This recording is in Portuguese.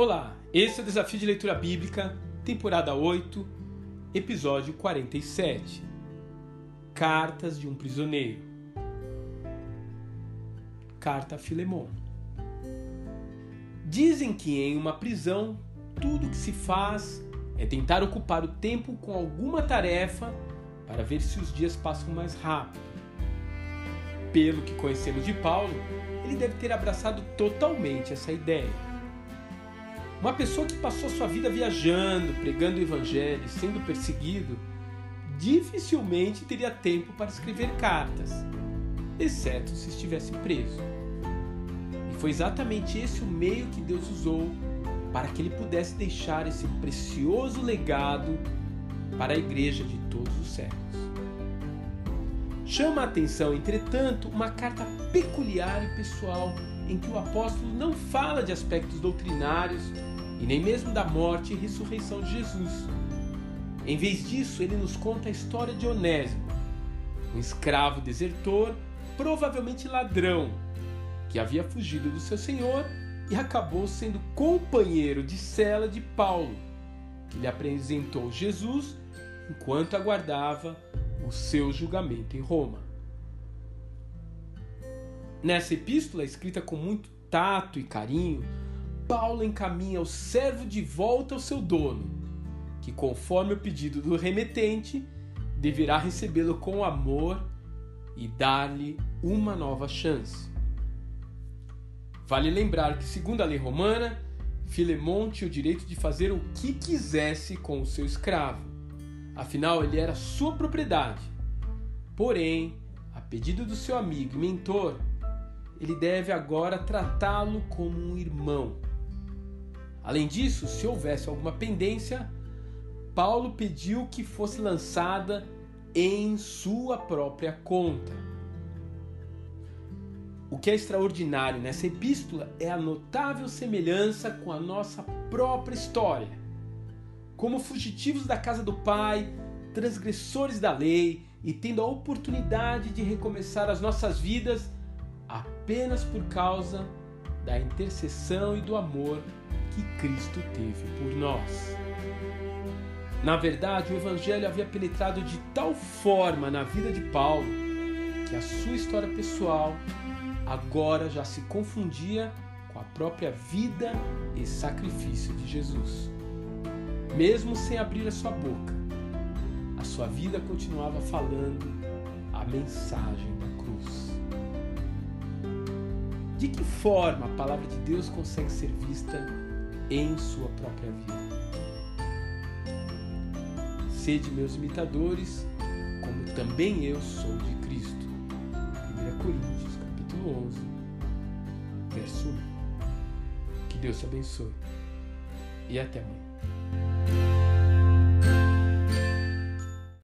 Olá, esse é o Desafio de Leitura Bíblica, temporada 8, episódio 47. Cartas de um Prisioneiro. Carta a Filemon. Dizem que em uma prisão tudo que se faz é tentar ocupar o tempo com alguma tarefa para ver se os dias passam mais rápido. Pelo que conhecemos de Paulo, ele deve ter abraçado totalmente essa ideia. Uma pessoa que passou sua vida viajando, pregando o evangelho, sendo perseguido, dificilmente teria tempo para escrever cartas, exceto se estivesse preso. E foi exatamente esse o meio que Deus usou para que ele pudesse deixar esse precioso legado para a igreja de todos os séculos. Chama a atenção, entretanto, uma carta peculiar e pessoal em que o apóstolo não fala de aspectos doutrinários e nem mesmo da morte e ressurreição de Jesus. Em vez disso, ele nos conta a história de Onésimo, um escravo desertor, provavelmente ladrão, que havia fugido do seu senhor e acabou sendo companheiro de cela de Paulo, que lhe apresentou Jesus enquanto aguardava o seu julgamento em Roma. Nessa epístola, escrita com muito tato e carinho, Paulo encaminha o servo de volta ao seu dono, que, conforme o pedido do remetente, deverá recebê-lo com amor e dar-lhe uma nova chance. Vale lembrar que, segundo a lei romana, Filemon tinha o direito de fazer o que quisesse com o seu escravo afinal ele era sua propriedade. Porém, a pedido do seu amigo e mentor, ele deve agora tratá-lo como um irmão. Além disso, se houvesse alguma pendência, Paulo pediu que fosse lançada em sua própria conta. O que é extraordinário nessa epístola é a notável semelhança com a nossa própria história como fugitivos da casa do Pai, transgressores da lei e tendo a oportunidade de recomeçar as nossas vidas apenas por causa da intercessão e do amor que Cristo teve por nós. Na verdade, o Evangelho havia penetrado de tal forma na vida de Paulo que a sua história pessoal agora já se confundia com a própria vida e sacrifício de Jesus mesmo sem abrir a sua boca, a sua vida continuava falando a mensagem De que forma a palavra de Deus consegue ser vista em sua própria vida? Sede meus imitadores, como também eu sou de Cristo. 1 Coríntios, capítulo 11, verso 1. Que Deus te abençoe e até amanhã.